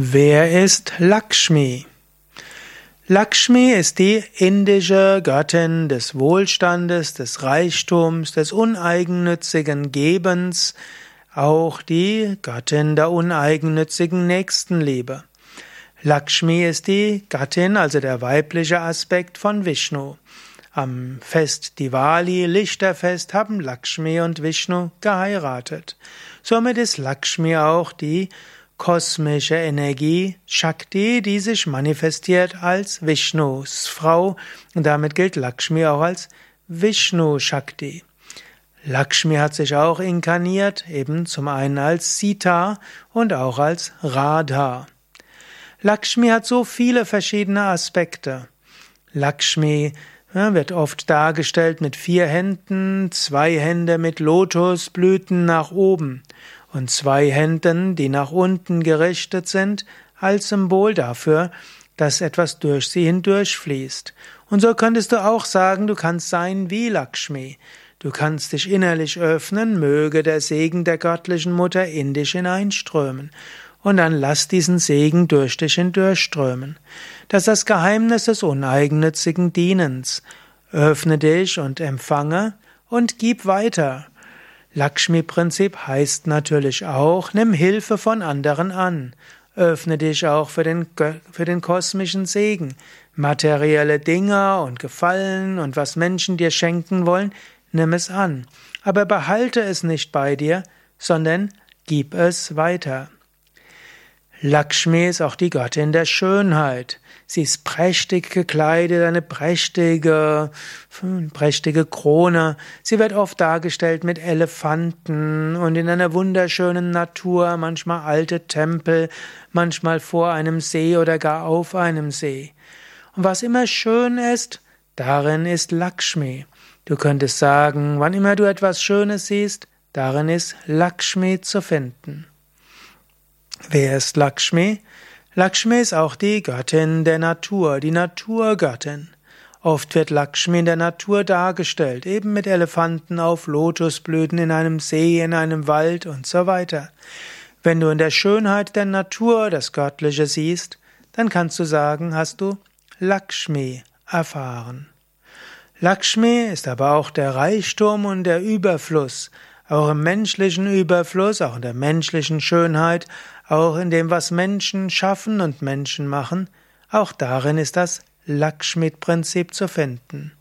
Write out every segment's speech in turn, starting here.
Wer ist Lakshmi? Lakshmi ist die indische Göttin des Wohlstandes, des Reichtums, des uneigennützigen Gebens, auch die Göttin der uneigennützigen Nächstenliebe. Lakshmi ist die Gattin, also der weibliche Aspekt von Vishnu. Am Fest Diwali, Lichterfest, haben Lakshmi und Vishnu geheiratet. Somit ist Lakshmi auch die kosmische Energie Shakti, die sich manifestiert als Vishnus Frau und damit gilt Lakshmi auch als Vishnu Shakti. Lakshmi hat sich auch inkarniert, eben zum einen als Sita und auch als Radha. Lakshmi hat so viele verschiedene Aspekte. Lakshmi wird oft dargestellt mit vier Händen, zwei Hände mit Lotusblüten nach oben und zwei Händen, die nach unten gerichtet sind, als Symbol dafür, dass etwas durch sie hindurchfließt. Und so könntest du auch sagen, du kannst sein wie Lakshmi. Du kannst dich innerlich öffnen, möge der Segen der göttlichen Mutter in dich hineinströmen. Und dann lass diesen Segen durch dich hindurchströmen. Das ist das Geheimnis des uneigennützigen Dienens. Öffne dich und empfange und gib weiter. Lakshmi-Prinzip heißt natürlich auch, nimm Hilfe von anderen an. Öffne dich auch für den, für den kosmischen Segen. Materielle Dinge und Gefallen und was Menschen dir schenken wollen, nimm es an. Aber behalte es nicht bei dir, sondern gib es weiter. Lakshmi ist auch die Göttin der Schönheit. Sie ist prächtig gekleidet, eine prächtige, prächtige Krone. Sie wird oft dargestellt mit Elefanten und in einer wunderschönen Natur, manchmal alte Tempel, manchmal vor einem See oder gar auf einem See. Und was immer schön ist, darin ist Lakshmi. Du könntest sagen, wann immer du etwas Schönes siehst, darin ist Lakshmi zu finden. Wer ist Lakshmi? Lakshmi ist auch die Göttin der Natur, die Naturgöttin. Oft wird Lakshmi in der Natur dargestellt, eben mit Elefanten auf Lotusblüten in einem See, in einem Wald und so weiter. Wenn du in der Schönheit der Natur das Göttliche siehst, dann kannst du sagen, hast du Lakshmi erfahren. Lakshmi ist aber auch der Reichtum und der Überfluss, auch im menschlichen Überfluss, auch in der menschlichen Schönheit, auch in dem, was Menschen schaffen und Menschen machen, auch darin ist das Lakshmi-Prinzip zu finden.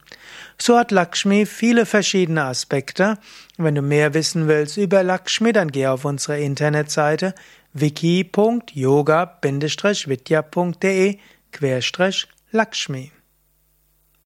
So hat Lakshmi viele verschiedene Aspekte. Wenn du mehr wissen willst über Lakshmi, dann geh auf unsere Internetseite wiki.yoga-vidya.de Lakshmi